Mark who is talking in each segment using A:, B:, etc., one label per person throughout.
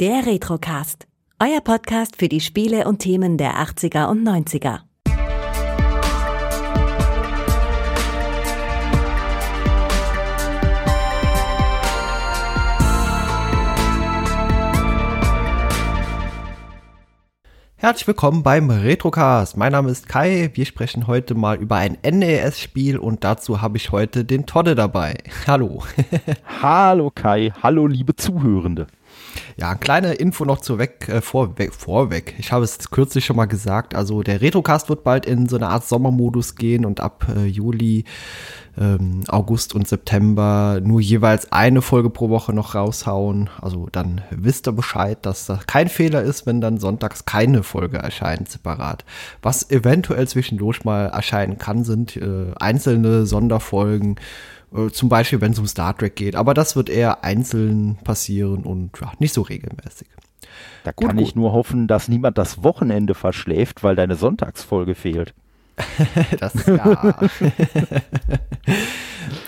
A: Der Retrocast. Euer Podcast für die Spiele und Themen der 80er und 90er.
B: Herzlich willkommen beim Retrocast. Mein Name ist Kai. Wir sprechen heute mal über ein NES-Spiel und dazu habe ich heute den Todde dabei. Hallo.
C: Hallo Kai. Hallo liebe Zuhörende.
B: Ja, eine kleine Info noch zu weg, äh, vorweg, vorweg. Ich habe es kürzlich schon mal gesagt. Also der Retrocast wird bald in so eine Art Sommermodus gehen und ab äh, Juli, ähm, August und September nur jeweils eine Folge pro Woche noch raushauen. Also dann wisst ihr Bescheid, dass das kein Fehler ist, wenn dann sonntags keine Folge erscheint separat. Was eventuell zwischendurch mal erscheinen kann, sind äh, einzelne Sonderfolgen äh, zum Beispiel, wenn es um Star Trek geht. Aber das wird eher einzeln passieren und ja, nicht so regelmäßig.
C: Da gut, kann gut. ich nur hoffen, dass niemand das Wochenende verschläft, weil deine Sonntagsfolge fehlt.
B: das, ja.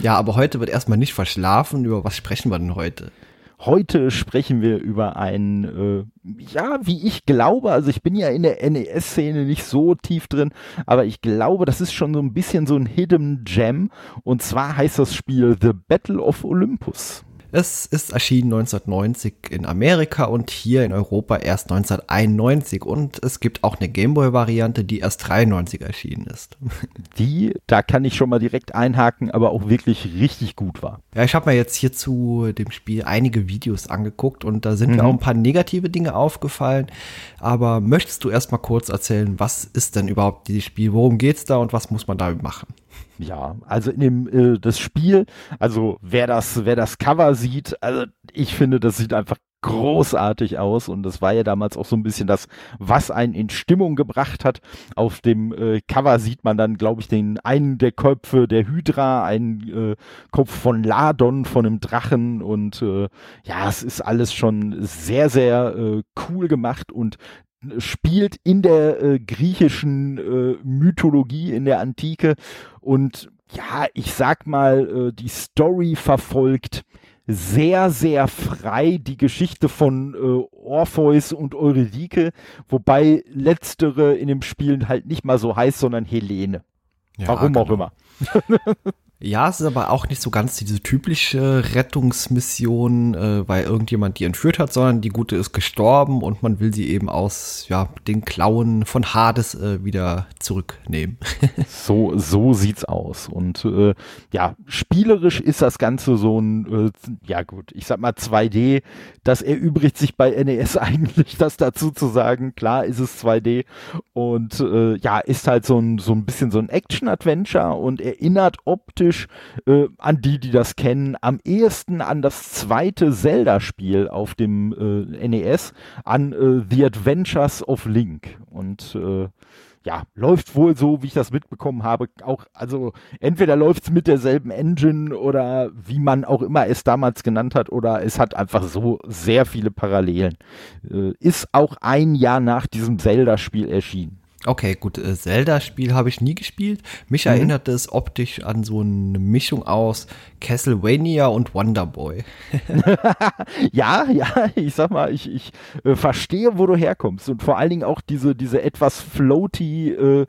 B: ja, aber heute wird erstmal nicht verschlafen. Über was sprechen wir denn heute?
C: Heute sprechen wir über ein, äh, ja, wie ich glaube, also ich bin ja in der NES-Szene nicht so tief drin, aber ich glaube, das ist schon so ein bisschen so ein Hidden Gem. Und zwar heißt das Spiel The Battle of Olympus.
B: Es ist erschienen 1990 in Amerika und hier in Europa erst 1991 und es gibt auch eine Gameboy-Variante, die erst 93 erschienen ist.
C: Die, da kann ich schon mal direkt einhaken, aber auch wirklich richtig gut war.
B: Ja, ich habe mir jetzt hier zu dem Spiel einige Videos angeguckt und da sind mhm. mir auch ein paar negative Dinge aufgefallen. Aber möchtest du erst mal kurz erzählen, was ist denn überhaupt dieses Spiel? Worum geht's da und was muss man damit machen?
C: Ja, also in dem äh, das Spiel, also wer das wer das Cover sieht, also ich finde, das sieht einfach großartig aus und das war ja damals auch so ein bisschen das, was einen in Stimmung gebracht hat. Auf dem äh, Cover sieht man dann, glaube ich, den einen der Köpfe der Hydra, einen äh, Kopf von Ladon, von einem Drachen und äh, ja, es ist alles schon sehr, sehr äh, cool gemacht und spielt in der äh, griechischen äh, Mythologie, in der Antike und ja, ich sag mal, äh, die Story verfolgt sehr, sehr frei die Geschichte von äh, Orpheus und Eurydike, wobei letztere in dem Spiel halt nicht mal so heißt, sondern Helene. Ja, Warum genau. auch immer.
B: Ja, es ist aber auch nicht so ganz diese typische Rettungsmission, äh, weil irgendjemand die entführt hat, sondern die Gute ist gestorben und man will sie eben aus ja, den Klauen von Hades äh, wieder zurücknehmen.
C: so, so sieht's aus. Und äh, ja, spielerisch ist das Ganze so ein, äh, ja gut, ich sag mal 2D. Das erübrigt sich bei NES eigentlich, das dazu zu sagen. Klar ist es 2D und äh, ja, ist halt so ein, so ein bisschen so ein Action-Adventure und erinnert optisch optisch äh, an die, die das kennen, am ehesten an das zweite Zelda-Spiel auf dem äh, NES, an äh, The Adventures of Link. Und äh, ja, läuft wohl so, wie ich das mitbekommen habe, auch, also entweder läuft es mit derselben Engine oder wie man auch immer es damals genannt hat, oder es hat einfach so sehr viele Parallelen. Äh, ist auch ein Jahr nach diesem Zelda-Spiel erschienen.
B: Okay, gut. Äh, Zelda-Spiel habe ich nie gespielt. Mich mhm. erinnert es optisch an so eine Mischung aus Castlevania und Wonderboy.
C: ja, ja, ich sag mal, ich, ich äh, verstehe, wo du herkommst. Und vor allen Dingen auch diese, diese etwas floaty äh,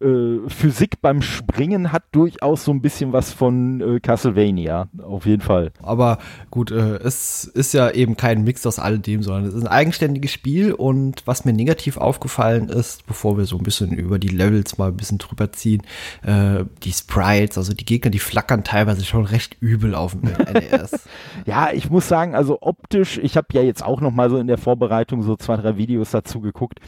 C: äh, Physik beim Springen hat durchaus so ein bisschen was von äh, Castlevania, auf jeden Fall.
B: Aber gut, äh, es ist ja eben kein Mix aus alledem, sondern es ist ein eigenständiges Spiel und was mir negativ aufgefallen ist, bevor wir so ein bisschen über die Levels mal ein bisschen drüber ziehen, äh, die Sprites, also die Gegner, die flackern teilweise schon recht übel auf dem NES.
C: ja, ich muss sagen, also optisch, ich habe ja jetzt auch noch mal so in der Vorbereitung so zwei, drei Videos dazu geguckt.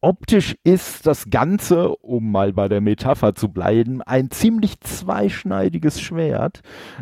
C: Optisch ist das Ganze, um mal bei der Metapher zu bleiben, ein ziemlich zweischneidiges Schwert,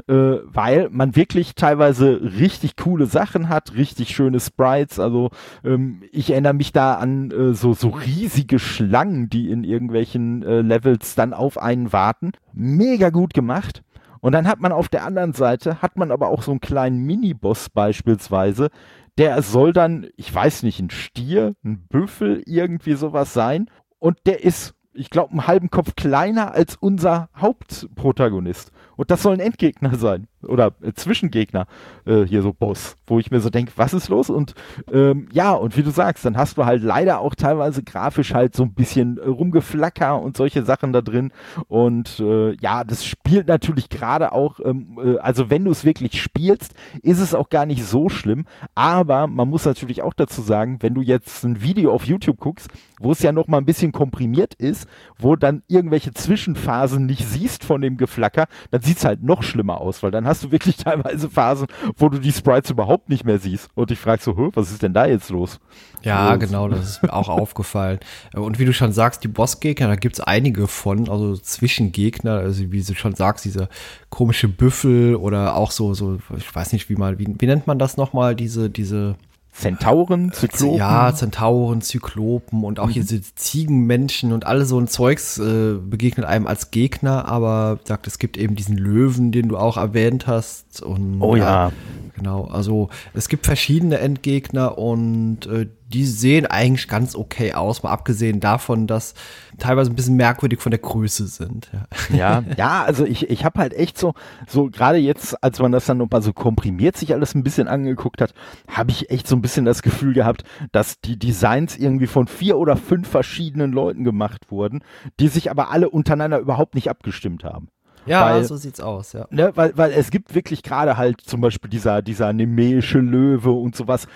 C: äh, weil man wirklich teilweise richtig coole Sachen hat, richtig schöne Sprites. Also ähm, ich erinnere mich da an äh, so, so riesige Schlangen, die in irgendwelchen äh, Levels dann auf einen warten. Mega gut gemacht. Und dann hat man auf der anderen Seite, hat man aber auch so einen kleinen Miniboss beispielsweise, der soll dann, ich weiß nicht, ein Stier, ein Büffel, irgendwie sowas sein. Und der ist ich glaube, einen halben Kopf kleiner als unser Hauptprotagonist. Und das soll ein Endgegner sein. Oder äh, Zwischengegner äh, hier so Boss, wo ich mir so denke, was ist los? Und ähm, ja, und wie du sagst, dann hast du halt leider auch teilweise grafisch halt so ein bisschen äh, rumgeflacker und solche Sachen da drin. Und äh, ja, das spielt natürlich gerade auch, ähm, äh, also wenn du es wirklich spielst, ist es auch gar nicht so schlimm. Aber man muss natürlich auch dazu sagen, wenn du jetzt ein Video auf YouTube guckst, wo es ja noch mal ein bisschen komprimiert ist, wo dann irgendwelche Zwischenphasen nicht siehst von dem Geflacker, dann sieht es halt noch schlimmer aus, weil dann hast du wirklich teilweise Phasen, wo du die Sprites überhaupt nicht mehr siehst und dich fragst so, was ist denn da jetzt los?
B: Ja, und, genau, das ist mir auch aufgefallen. Und wie du schon sagst, die Bossgegner, da gibt's einige von, also Zwischengegner, also wie du schon sagst, diese komische Büffel oder auch so, so, ich weiß nicht, wie mal, wie, wie nennt man das nochmal, diese, diese
C: Zentauren, äh, Zyklopen.
B: Ja, Zentauren, Zyklopen und auch mhm. diese Ziegenmenschen und alle so ein Zeugs äh, begegnet einem als Gegner, aber sagt, es gibt eben diesen Löwen, den du auch erwähnt hast. Und,
C: oh ja. Äh,
B: genau, also es gibt verschiedene Endgegner und äh, die sehen eigentlich ganz okay aus, mal abgesehen davon, dass teilweise ein bisschen merkwürdig von der Größe sind.
C: Ja, ja, ja also ich, ich habe halt echt so, so gerade jetzt, als man das dann nochmal so komprimiert sich alles ein bisschen angeguckt hat, habe ich echt so ein bisschen das Gefühl gehabt, dass die Designs irgendwie von vier oder fünf verschiedenen Leuten gemacht wurden, die sich aber alle untereinander überhaupt nicht abgestimmt haben.
B: Ja, weil, so sieht's aus, ja.
C: Ne, weil, weil es gibt wirklich gerade halt zum Beispiel dieser, dieser nemäische Löwe und sowas,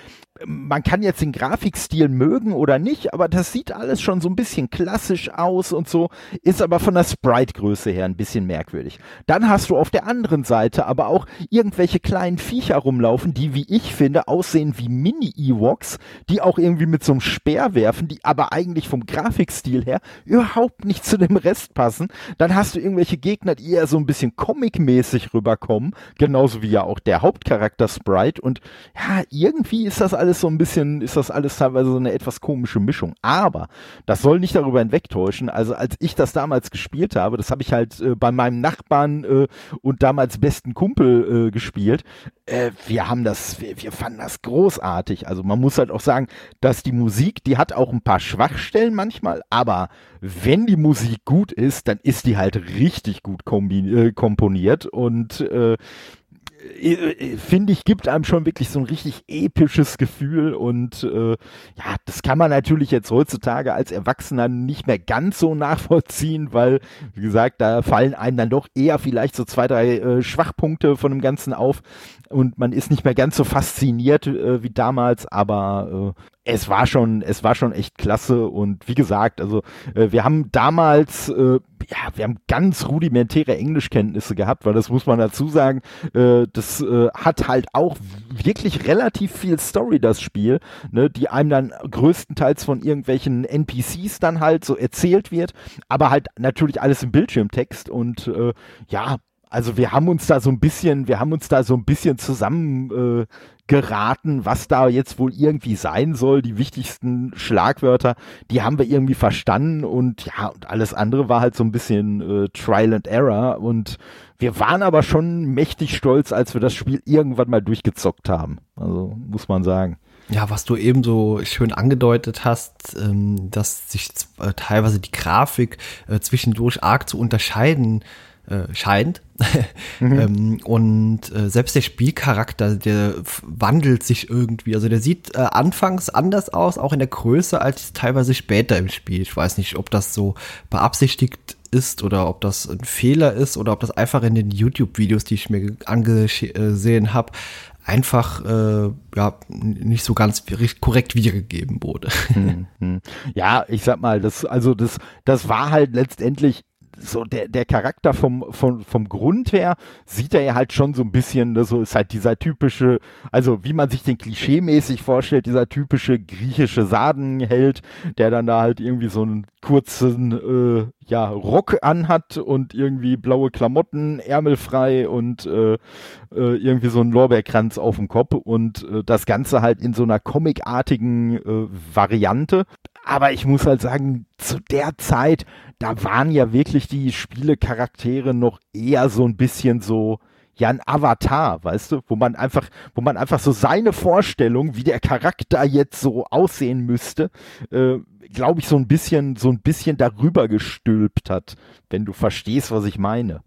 C: man kann jetzt den Grafikstil mögen oder nicht, aber das sieht alles schon so ein bisschen klassisch aus und so, ist aber von der Sprite-Größe her ein bisschen merkwürdig. Dann hast du auf der anderen Seite aber auch irgendwelche kleinen Viecher rumlaufen, die, wie ich finde, aussehen wie Mini-Ewoks, die auch irgendwie mit so einem Speer werfen, die aber eigentlich vom Grafikstil her überhaupt nicht zu dem Rest passen. Dann hast du irgendwelche Gegner, die eher so ein bisschen comic-mäßig rüberkommen, genauso wie ja auch der Hauptcharakter Sprite und ja, irgendwie ist das alles alles so ein bisschen, ist das alles teilweise so eine etwas komische Mischung. Aber das soll nicht darüber hinwegtäuschen. Also als ich das damals gespielt habe, das habe ich halt äh, bei meinem Nachbarn äh, und damals besten Kumpel äh, gespielt. Äh, wir haben das, wir, wir fanden das großartig. Also man muss halt auch sagen, dass die Musik, die hat auch ein paar Schwachstellen manchmal, aber wenn die Musik gut ist, dann ist die halt richtig gut äh, komponiert und äh, finde ich, gibt einem schon wirklich so ein richtig episches Gefühl und äh, ja, das kann man natürlich jetzt heutzutage als Erwachsener nicht mehr ganz so nachvollziehen, weil, wie gesagt, da fallen einem dann doch eher vielleicht so zwei, drei äh, Schwachpunkte von dem Ganzen auf und man ist nicht mehr ganz so fasziniert äh, wie damals, aber äh, es war schon, es war schon echt klasse und wie gesagt, also äh, wir haben damals, äh, ja, wir haben ganz rudimentäre Englischkenntnisse gehabt, weil das muss man dazu sagen, äh, das äh, hat halt auch wirklich relativ viel Story, das Spiel, ne, die einem dann größtenteils von irgendwelchen NPCs dann halt so erzählt wird, aber halt natürlich alles im Bildschirmtext und äh, ja, also wir haben uns da so ein bisschen, wir haben uns da so ein bisschen zusammen äh, geraten, was da jetzt wohl irgendwie sein soll. Die wichtigsten Schlagwörter, die haben wir irgendwie verstanden und ja, und alles andere war halt so ein bisschen äh, Trial and Error und wir waren aber schon mächtig stolz, als wir das Spiel irgendwann mal durchgezockt haben. Also muss man sagen.
B: Ja, was du eben so schön angedeutet hast, ähm, dass sich äh, teilweise die Grafik äh, zwischendurch arg zu unterscheiden äh, scheint. mhm. ähm, und äh, selbst der Spielcharakter, der wandelt sich irgendwie. Also der sieht äh, anfangs anders aus, auch in der Größe, als teilweise später im Spiel. Ich weiß nicht, ob das so beabsichtigt ist oder ob das ein Fehler ist oder ob das einfach in den YouTube-Videos, die ich mir angesehen habe, einfach äh, ja nicht so ganz korrekt wiedergegeben wurde.
C: Mhm. Ja, ich sag mal, das also das das war halt letztendlich so der, der Charakter vom, vom, vom Grund her sieht er ja halt schon so ein bisschen, ne, so ist halt dieser typische, also wie man sich den klischeemäßig vorstellt, dieser typische griechische Sadenheld, der dann da halt irgendwie so einen kurzen, äh, ja, Rock anhat und irgendwie blaue Klamotten, ärmelfrei und äh, äh, irgendwie so ein Lorbeerkranz auf dem Kopf und äh, das Ganze halt in so einer comicartigen äh, Variante. Aber ich muss halt sagen, zu der Zeit, da waren ja wirklich die Spielecharaktere noch eher so ein bisschen so, ja, ein Avatar, weißt du, wo man einfach, wo man einfach so seine Vorstellung, wie der Charakter jetzt so aussehen müsste, äh, glaube ich, so ein bisschen, so ein bisschen darüber gestülpt hat, wenn du verstehst, was ich meine.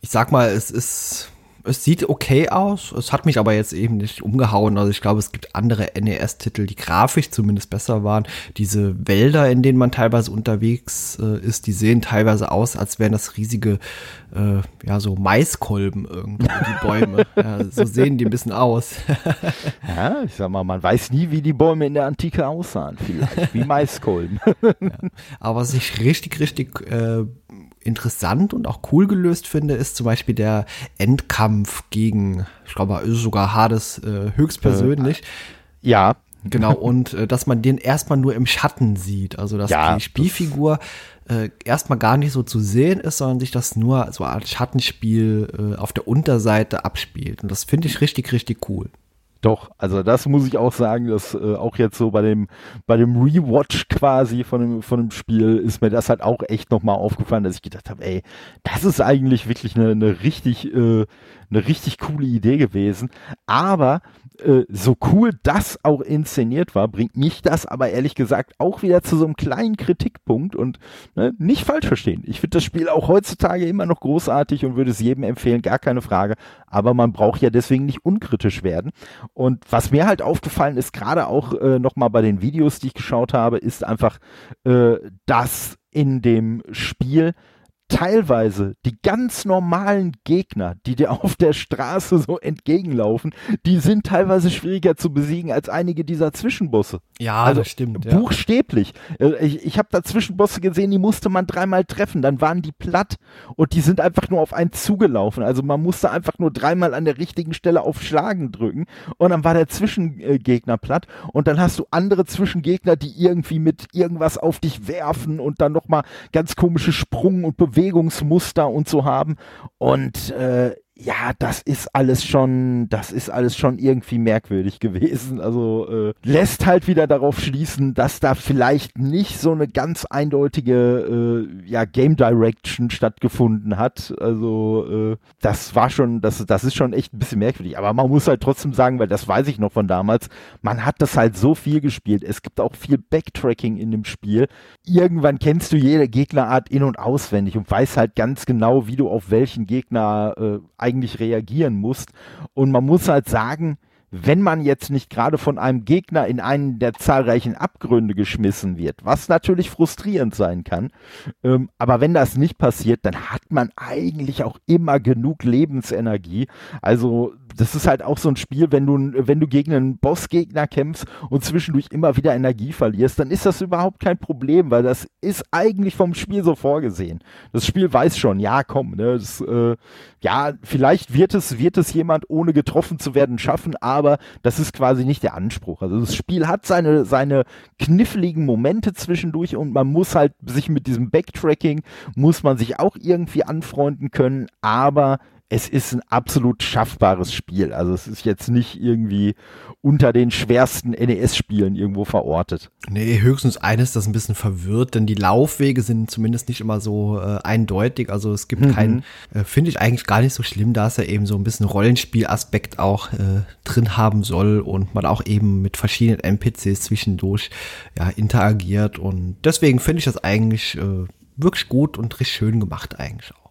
B: Ich sag mal, es ist es sieht okay aus. Es hat mich aber jetzt eben nicht umgehauen. Also ich glaube, es gibt andere NES-Titel, die grafisch zumindest besser waren. Diese Wälder, in denen man teilweise unterwegs äh, ist, die sehen teilweise aus, als wären das riesige, äh, ja, so Maiskolben irgendwo, die Bäume. ja, so sehen die ein bisschen aus.
C: ja, ich sag mal, man weiß nie, wie die Bäume in der Antike aussahen. Vielleicht wie Maiskolben.
B: ja. Aber was ich richtig, richtig äh, interessant und auch cool gelöst finde, ist zum Beispiel der Endkampf gegen, ich glaube, sogar Hades äh, höchstpersönlich.
C: Äh, ja.
B: Genau, und äh, dass man den erstmal nur im Schatten sieht. Also dass ja, die Spielfigur äh, erstmal gar nicht so zu sehen ist, sondern sich das nur so als Schattenspiel äh, auf der Unterseite abspielt. Und das finde ich richtig, richtig cool.
C: Doch, also das muss ich auch sagen, dass äh, auch jetzt so bei dem bei dem Rewatch quasi von dem von dem Spiel ist mir das halt auch echt nochmal aufgefallen, dass ich gedacht habe, ey, das ist eigentlich wirklich eine, eine richtig äh, eine richtig coole Idee gewesen. Aber äh, so cool das auch inszeniert war, bringt mich das aber ehrlich gesagt auch wieder zu so einem kleinen Kritikpunkt und ne, nicht falsch verstehen. Ich finde das Spiel auch heutzutage immer noch großartig und würde es jedem empfehlen, gar keine Frage. Aber man braucht ja deswegen nicht unkritisch werden. Und was mir halt aufgefallen ist, gerade auch äh, nochmal bei den Videos, die ich geschaut habe, ist einfach, äh, dass in dem Spiel teilweise die ganz normalen Gegner, die dir auf der Straße so entgegenlaufen, die sind teilweise schwieriger zu besiegen als einige dieser Zwischenbosse.
B: Ja, also das stimmt.
C: Ja. Buchstäblich. Äh, ich, ich habe da Zwischenbosse gesehen, die musste man dreimal treffen, dann waren die platt und die sind einfach nur auf einen zugelaufen. Also man musste einfach nur dreimal an der richtigen Stelle auf Schlagen drücken und dann war der Zwischengegner platt und dann hast du andere Zwischengegner, die irgendwie mit irgendwas auf dich werfen und dann nochmal ganz komische Sprung und Bewegungen Bewegungsmuster und so haben. Und äh, ja, das ist alles schon, das ist alles schon irgendwie merkwürdig gewesen. Also äh, lässt halt wieder darauf schließen, dass da vielleicht nicht so eine ganz eindeutige äh, ja, Game Direction stattgefunden hat. Also äh, das war schon, das, das ist schon echt ein bisschen merkwürdig. Aber man muss halt trotzdem sagen, weil das weiß ich noch von damals, man hat das halt so viel gespielt. Es gibt auch viel Backtracking in dem Spiel. Irgendwann kennst du jede Gegnerart in- und auswendig und weißt halt ganz genau, wie du auf welchen Gegner äh, eigentlich reagieren musst. Und man muss halt sagen, wenn man jetzt nicht gerade von einem Gegner in einen der zahlreichen Abgründe geschmissen wird, was natürlich frustrierend sein kann, ähm, aber wenn das nicht passiert, dann hat man eigentlich auch immer genug Lebensenergie. Also das ist halt auch so ein Spiel, wenn du, wenn du gegen einen Bossgegner kämpfst und zwischendurch immer wieder Energie verlierst, dann ist das überhaupt kein Problem, weil das ist eigentlich vom Spiel so vorgesehen. Das Spiel weiß schon, ja, komm, ne, das, äh, ja, vielleicht wird es, wird es jemand ohne getroffen zu werden schaffen, aber das ist quasi nicht der Anspruch. Also das Spiel hat seine, seine kniffligen Momente zwischendurch und man muss halt sich mit diesem Backtracking, muss man sich auch irgendwie anfreunden können, aber es ist ein absolut schaffbares Spiel. Also es ist jetzt nicht irgendwie unter den schwersten NES-Spielen irgendwo verortet.
B: Nee, höchstens eines, das ein bisschen verwirrt, denn die Laufwege sind zumindest nicht immer so äh, eindeutig. Also es gibt mhm. keinen, äh, finde ich eigentlich gar nicht so schlimm, da es ja eben so ein bisschen Rollenspielaspekt auch äh, drin haben soll und man auch eben mit verschiedenen NPCs zwischendurch ja, interagiert. Und deswegen finde ich das eigentlich äh, wirklich gut und richtig schön gemacht eigentlich auch.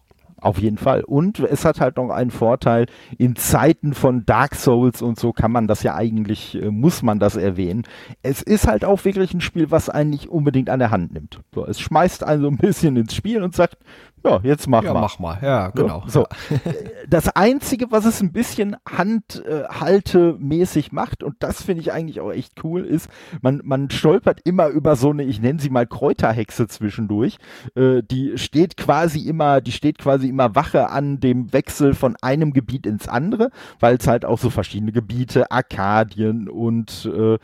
C: Auf jeden Fall. Und es hat halt noch einen Vorteil, in Zeiten von Dark Souls und so kann man das ja eigentlich, äh, muss man das erwähnen. Es ist halt auch wirklich ein Spiel, was einen nicht unbedingt an der Hand nimmt. So, es schmeißt einen so ein bisschen ins Spiel und sagt, ja, jetzt mach
B: ja,
C: mal.
B: mach mal, ja, genau.
C: So, so. Das Einzige, was es ein bisschen handhaltemäßig macht, und das finde ich eigentlich auch echt cool, ist, man, man stolpert immer über so eine, ich nenne sie mal Kräuterhexe zwischendurch. Äh, die steht quasi immer, die steht quasi immer Wache an dem Wechsel von einem Gebiet ins andere, weil es halt auch so verschiedene Gebiete, Arkadien und äh,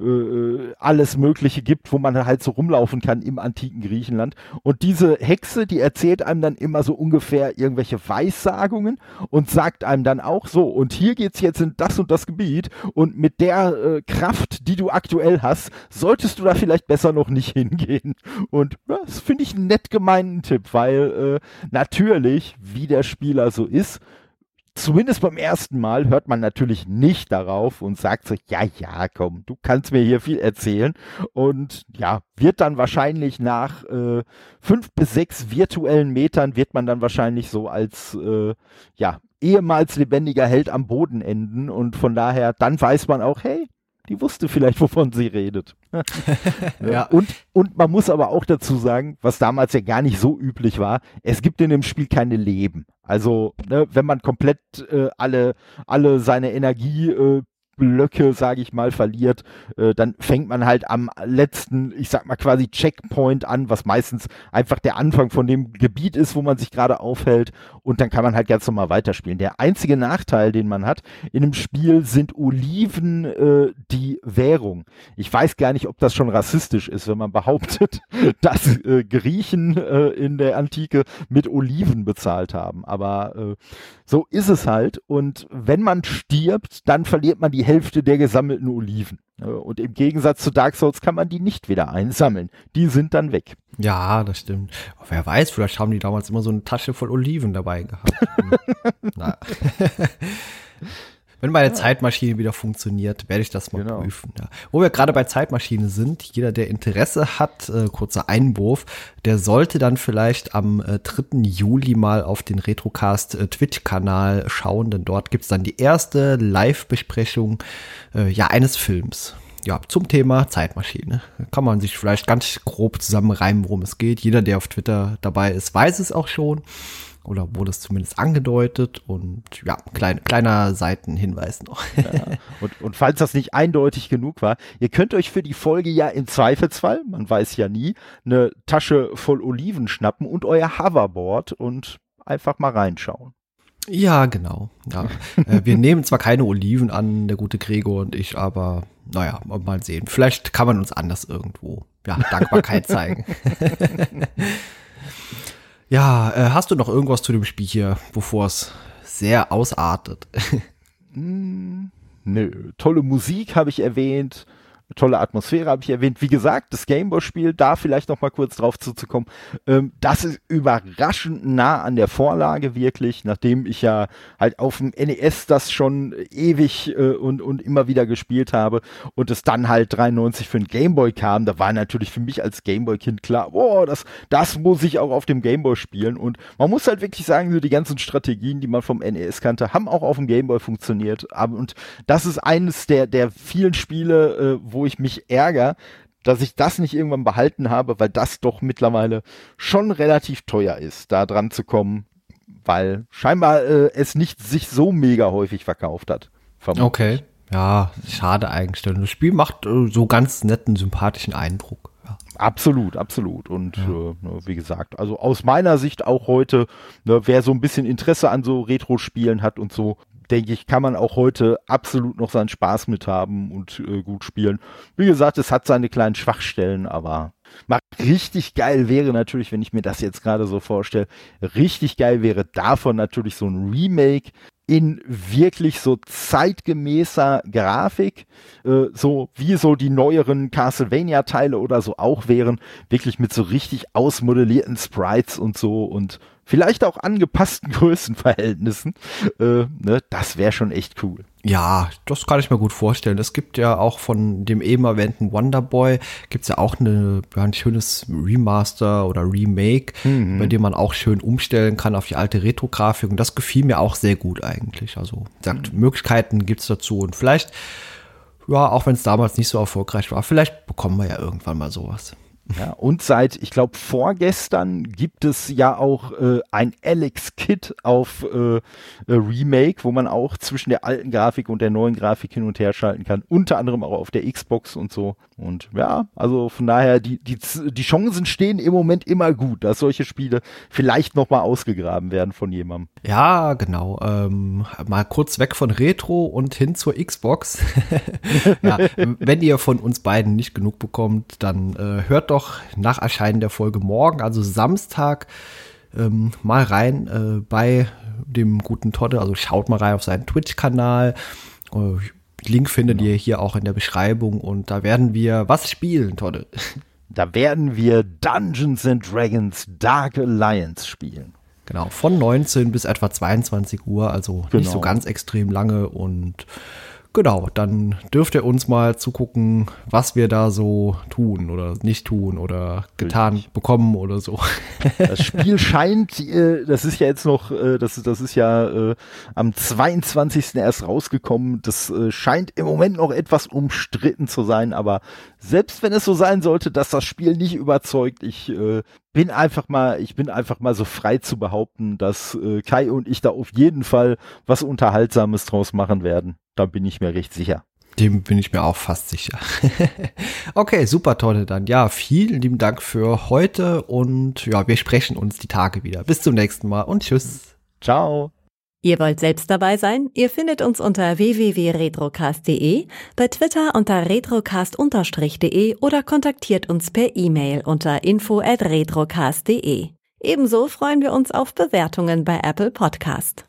C: äh, äh, alles Mögliche gibt, wo man halt so rumlaufen kann im antiken Griechenland. Und diese Hexe, die erzählt einem dann immer so ungefähr irgendwelche Weissagungen und sagt einem dann auch so, und hier geht's jetzt in das und das Gebiet und mit der äh, Kraft, die du aktuell hast, solltest du da vielleicht besser noch nicht hingehen. Und ja, das finde ich einen nett gemeinten Tipp, weil äh, natürlich, wie der Spieler so ist, zumindest beim ersten Mal hört man natürlich nicht darauf und sagt so, ja, ja, komm, du kannst mir hier viel erzählen. Und ja, wird dann wahrscheinlich nach äh, fünf bis sechs virtuellen Metern wird man dann wahrscheinlich so als, äh, ja, ehemals lebendiger Held am Boden enden und von daher, dann weiß man auch, hey, die wusste vielleicht, wovon sie redet. ja. und, und man muss aber auch dazu sagen, was damals ja gar nicht so üblich war, es gibt in dem Spiel keine Leben. Also, ne, wenn man komplett äh, alle, alle seine Energie äh, Blöcke, sage ich mal, verliert, äh, dann fängt man halt am letzten, ich sag mal quasi Checkpoint an, was meistens einfach der Anfang von dem Gebiet ist, wo man sich gerade aufhält und dann kann man halt ganz normal weiterspielen. Der einzige Nachteil, den man hat in dem Spiel, sind Oliven äh, die Währung. Ich weiß gar nicht, ob das schon rassistisch ist, wenn man behauptet, dass äh, Griechen äh, in der Antike mit Oliven bezahlt haben, aber äh, so ist es halt und wenn man stirbt, dann verliert man die die Hälfte der gesammelten Oliven. Und im Gegensatz zu Dark Souls kann man die nicht wieder einsammeln. Die sind dann weg.
B: Ja, das stimmt. Aber wer weiß, vielleicht haben die damals immer so eine Tasche voll Oliven dabei gehabt. Na. Wenn meine Zeitmaschine wieder funktioniert, werde ich das mal genau. prüfen. Ja. Wo wir gerade bei Zeitmaschine sind, jeder, der Interesse hat, äh, kurzer Einwurf, der sollte dann vielleicht am äh, 3. Juli mal auf den Retrocast äh, Twitch-Kanal schauen, denn dort gibt's dann die erste Live-Besprechung äh, ja, eines Films ja, zum Thema Zeitmaschine. Kann man sich vielleicht ganz grob zusammenreimen, worum es geht. Jeder, der auf Twitter dabei ist, weiß es auch schon oder wurde es zumindest angedeutet und ja, klein, kleiner Seitenhinweis noch.
C: Ja. Und, und falls das nicht eindeutig genug war, ihr könnt euch für die Folge ja im Zweifelsfall, man weiß ja nie, eine Tasche voll Oliven schnappen und euer Hoverboard und einfach mal reinschauen.
B: Ja, genau. Ja. Äh, wir nehmen zwar keine Oliven an, der gute Gregor und ich, aber naja, mal sehen. Vielleicht kann man uns anders irgendwo ja, Dankbarkeit zeigen. Ja, äh, hast du noch irgendwas zu dem Spiel hier, bevor es sehr ausartet?
C: nö, tolle Musik habe ich erwähnt tolle Atmosphäre habe ich erwähnt. Wie gesagt, das Gameboy-Spiel, da vielleicht noch mal kurz drauf zuzukommen, ähm, das ist überraschend nah an der Vorlage wirklich, nachdem ich ja halt auf dem NES das schon ewig äh, und, und immer wieder gespielt habe und es dann halt 93 für den Gameboy kam, da war natürlich für mich als Gameboy-Kind klar, boah, das, das muss ich auch auf dem Gameboy spielen. Und man muss halt wirklich sagen, so die ganzen Strategien, die man vom NES kannte, haben auch auf dem Gameboy funktioniert. Und das ist eines der, der vielen Spiele, äh, wo ich mich ärgere, dass ich das nicht irgendwann behalten habe, weil das doch mittlerweile schon relativ teuer ist, da dran zu kommen, weil scheinbar äh, es nicht sich so mega häufig verkauft hat.
B: Vermutlich. Okay. Ja, schade eigentlich. Das Spiel macht äh, so ganz netten, sympathischen Eindruck. Ja.
C: Absolut, absolut. Und ja. äh, ne, wie gesagt, also aus meiner Sicht auch heute, ne, wer so ein bisschen Interesse an so Retro-Spielen hat und so, denke ich, kann man auch heute absolut noch seinen Spaß mit haben und äh, gut spielen. Wie gesagt, es hat seine kleinen Schwachstellen, aber mal richtig geil wäre natürlich, wenn ich mir das jetzt gerade so vorstelle, richtig geil wäre davon natürlich so ein Remake in wirklich so zeitgemäßer Grafik, äh, so wie so die neueren Castlevania-Teile oder so auch wären, wirklich mit so richtig ausmodellierten Sprites und so und vielleicht auch angepassten Größenverhältnissen. Äh, ne, das wäre schon echt cool.
B: Ja, das kann ich mir gut vorstellen. Es gibt ja auch von dem eben erwähnten Wonderboy, gibt's ja auch eine, ein schönes Remaster oder Remake, mhm. bei dem man auch schön umstellen kann auf die alte Retro-Grafik. Und das gefiel mir auch sehr gut eigentlich. Also, sagt, mhm. Möglichkeiten gibt's dazu. Und vielleicht, ja, auch wenn es damals nicht so erfolgreich war, vielleicht bekommen wir ja irgendwann mal sowas.
C: Ja, und seit, ich glaube, vorgestern gibt es ja auch äh, ein Alex Kit auf äh, äh, Remake, wo man auch zwischen der alten Grafik und der neuen Grafik hin und her schalten kann. Unter anderem auch auf der Xbox und so. Und ja, also von daher, die, die, die Chancen stehen im Moment immer gut, dass solche Spiele vielleicht nochmal ausgegraben werden von jemandem.
B: Ja, genau. Ähm, mal kurz weg von Retro und hin zur Xbox. ja, wenn ihr von uns beiden nicht genug bekommt, dann äh, hört doch nach Erscheinen der Folge morgen, also Samstag, ähm, mal rein äh, bei dem guten Todde. Also schaut mal rein auf seinen Twitch-Kanal. Äh, Link findet genau. ihr hier auch in der Beschreibung und da werden wir was spielen, Todde.
C: Da werden wir Dungeons and Dragons Dark Alliance spielen.
B: Genau, von 19 bis etwa 22 Uhr, also genau. nicht so genau. ganz extrem lange und genau, dann dürft ihr uns mal zugucken, was wir da so tun oder nicht tun oder getan
C: Richtig.
B: bekommen oder so.
C: Das Spiel scheint, äh, das ist ja jetzt noch, äh, das, das ist ja äh, am 22. erst rausgekommen. Das äh, scheint im Moment noch etwas umstritten zu sein, aber selbst wenn es so sein sollte, dass das Spiel nicht überzeugt, ich äh, bin einfach mal, ich bin einfach mal so frei zu behaupten, dass äh, Kai und ich da auf jeden Fall was Unterhaltsames draus machen werden. Da bin ich mir recht sicher.
B: Dem bin ich mir auch fast sicher. okay, super tolle dann. Ja, vielen lieben Dank für heute und ja, wir sprechen uns die Tage wieder. Bis zum nächsten Mal und tschüss.
C: Ciao.
A: Ihr wollt selbst dabei sein? Ihr findet uns unter www.retrocast.de, bei Twitter unter retrocast-de oder kontaktiert uns per E-Mail unter info@retrocast.de. Ebenso freuen wir uns auf Bewertungen bei Apple Podcast.